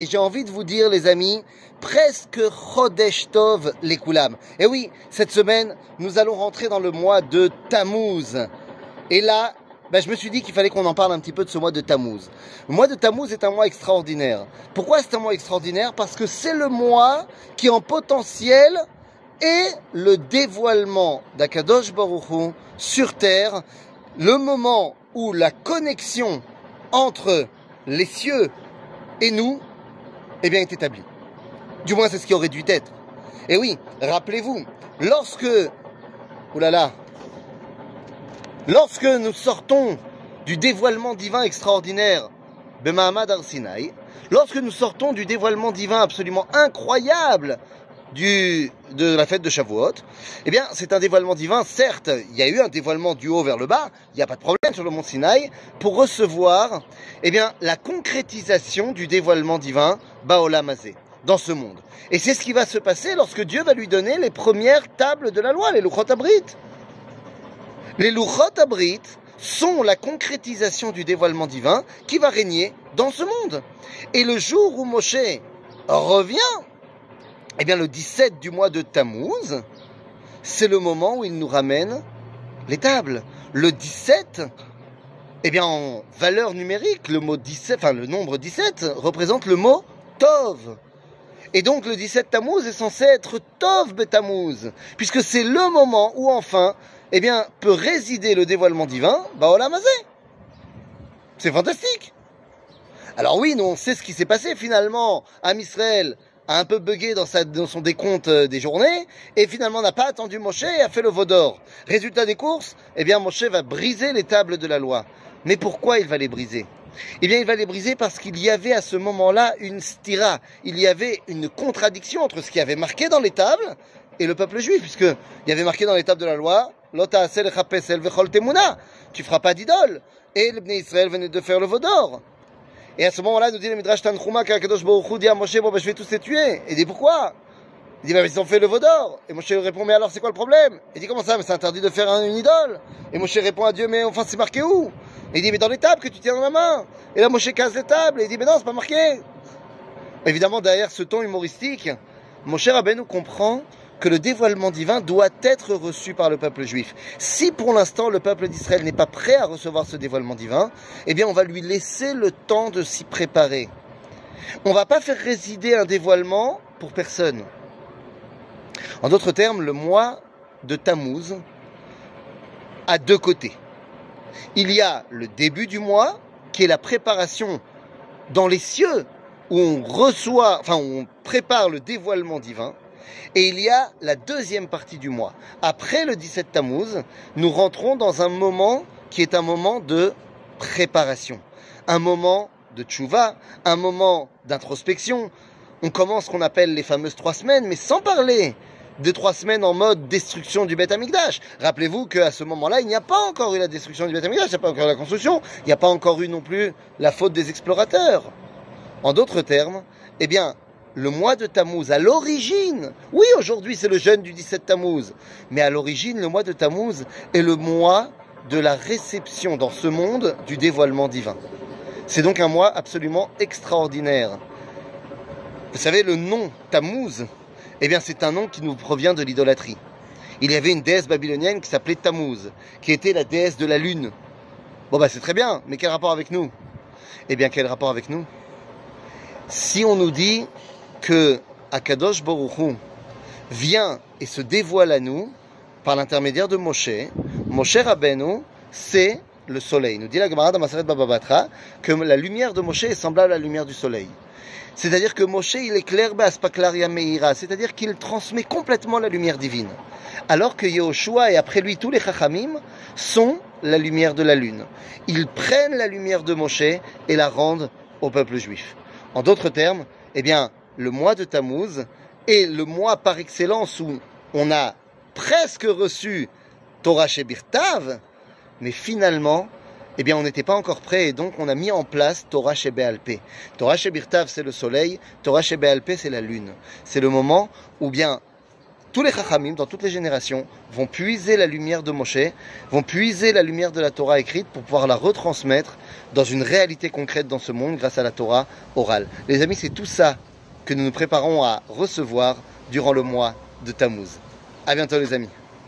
Et j'ai envie de vous dire, les amis, presque Chodesh Tov les Koulam. Et oui, cette semaine, nous allons rentrer dans le mois de Tammuz. Et là, ben, je me suis dit qu'il fallait qu'on en parle un petit peu de ce mois de Tammuz. Le mois de Tammuz est un mois extraordinaire. Pourquoi c'est un mois extraordinaire? Parce que c'est le mois qui, en potentiel, est le dévoilement d'Akadosh Baruch sur terre, le moment où la connexion entre les cieux et nous eh bien, est établi. Du moins, c'est ce qui aurait dû être. Et oui, rappelez-vous, lorsque, oulala, lorsque nous sortons du dévoilement divin extraordinaire, Bemahamad Arsinaï, lorsque nous sortons du dévoilement divin absolument incroyable du, de la fête de Shavuot, eh bien, c'est un dévoilement divin. Certes, il y a eu un dévoilement du haut vers le bas, il n'y a pas de problème sur le mont Sinaï, pour recevoir, eh bien, la concrétisation du dévoilement divin, Baolamazé, dans ce monde. Et c'est ce qui va se passer lorsque Dieu va lui donner les premières tables de la loi, les Luchot Abrit. Les Luchot Abrit sont la concrétisation du dévoilement divin qui va régner dans ce monde. Et le jour où Moshe revient, eh bien, le 17 du mois de Tammuz, c'est le moment où il nous ramène les tables. Le 17, eh bien, en valeur numérique, le mot 17, enfin, le nombre 17 représente le mot Tov. Et donc, le 17 Tammuz est censé être Tov Betammuz, puisque c'est le moment où, enfin, eh bien, peut résider le dévoilement divin, Baolamazé. C'est fantastique. Alors oui, nous, on sait ce qui s'est passé finalement à Israël a un peu bugué dans, son décompte euh, des journées et finalement n'a pas attendu Moshe et a fait le veau d'or. Résultat des courses, eh bien Moshe va briser les tables de la loi. Mais pourquoi il va les briser? Eh bien, il va les briser parce qu'il y avait à ce moment-là une stira. Il y avait une contradiction entre ce qui avait marqué dans les tables et le peuple juif, puisque il y avait marqué dans les tables de la loi, Lota tu feras pas d'idole. Et le Israël venait de faire le veau d'or. Et à ce moment-là, nous dit le Midrash Tanchuma qu'Akadosh Baruch dit à Moshe, bon, ben, je vais tous les tuer. Il dit, pourquoi? Il dit, ben, ils ont fait le veau d'or. Et Moshe répond, mais alors, c'est quoi le problème? Il dit, comment ça? Mais c'est interdit de faire une idole. Et Moshe répond à Dieu, mais enfin, c'est marqué où? Il dit, mais dans les tables que tu tiens dans la main. Et là, Moshe casse les tables. Et il dit, mais non, c'est pas marqué. Évidemment, derrière ce ton humoristique, Moshe Rabbeinu comprend que le dévoilement divin doit être reçu par le peuple juif. Si pour l'instant le peuple d'Israël n'est pas prêt à recevoir ce dévoilement divin, eh bien on va lui laisser le temps de s'y préparer. On va pas faire résider un dévoilement pour personne. En d'autres termes, le mois de Tammuz a deux côtés. Il y a le début du mois, qui est la préparation dans les cieux, où on reçoit, on prépare le dévoilement divin. Et il y a la deuxième partie du mois. Après le 17 Tammuz, nous rentrons dans un moment qui est un moment de préparation, un moment de tchouva, un moment d'introspection. On commence ce qu'on appelle les fameuses trois semaines, mais sans parler de trois semaines en mode destruction du Beth Amikdash. Rappelez-vous qu'à ce moment-là, il n'y a pas encore eu la destruction du Beth Amikdash, il n'y a pas encore eu la construction, il n'y a pas encore eu non plus la faute des explorateurs. En d'autres termes, eh bien, le mois de Tammuz, à l'origine, oui, aujourd'hui c'est le jeûne du 17 Tammuz, mais à l'origine, le mois de Tammuz est le mois de la réception dans ce monde du dévoilement divin. C'est donc un mois absolument extraordinaire. Vous savez, le nom Tammuz, eh bien, c'est un nom qui nous provient de l'idolâtrie. Il y avait une déesse babylonienne qui s'appelait Tammuz, qui était la déesse de la lune. Bon, bah, c'est très bien, mais quel rapport avec nous? Eh bien, quel rapport avec nous? Si on nous dit que Akadosh Boruchu vient et se dévoile à nous par l'intermédiaire de Moshe. Moshe Rabbeinu, c'est le soleil. Nous dit la Gemara dans Maseret Bababatra que la lumière de Moshe est semblable à la lumière du soleil. C'est-à-dire que Moshe, il éclaire Baspaklaria Meira, c'est-à-dire qu'il transmet complètement la lumière divine. Alors que Yehoshua et après lui tous les Chachamim sont la lumière de la lune. Ils prennent la lumière de Moshe et la rendent au peuple juif. En d'autres termes, eh bien, le mois de Tammuz est le mois par excellence où on a presque reçu Torah Shebirtav, mais finalement, eh bien, on n'était pas encore prêt et donc on a mis en place Torah Shebealpé. Torah Shebirtav, c'est le soleil, Torah Shebealpé, c'est la lune. C'est le moment où eh bien tous les Chachamim, dans toutes les générations, vont puiser la lumière de Moshe, vont puiser la lumière de la Torah écrite pour pouvoir la retransmettre dans une réalité concrète dans ce monde grâce à la Torah orale. Les amis, c'est tout ça que nous nous préparons à recevoir durant le mois de Tammuz. À bientôt les amis.